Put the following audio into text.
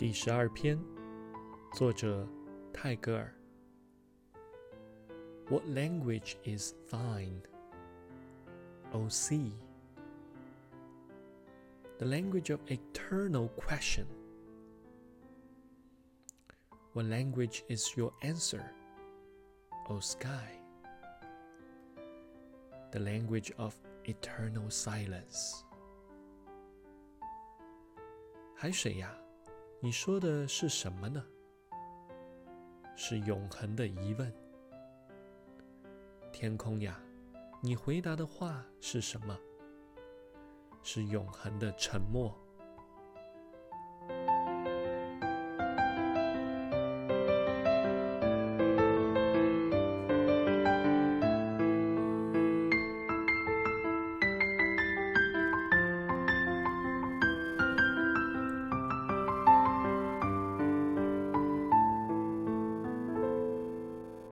第十二篇，作者泰戈尔。What language is thine, O sea? The language of eternal question. What language is your answer, O sky? The language of eternal silence. 海水呀， 你说的是什么呢？是永恒的疑问。天空呀，你回答的话是什么？是永恒的沉默。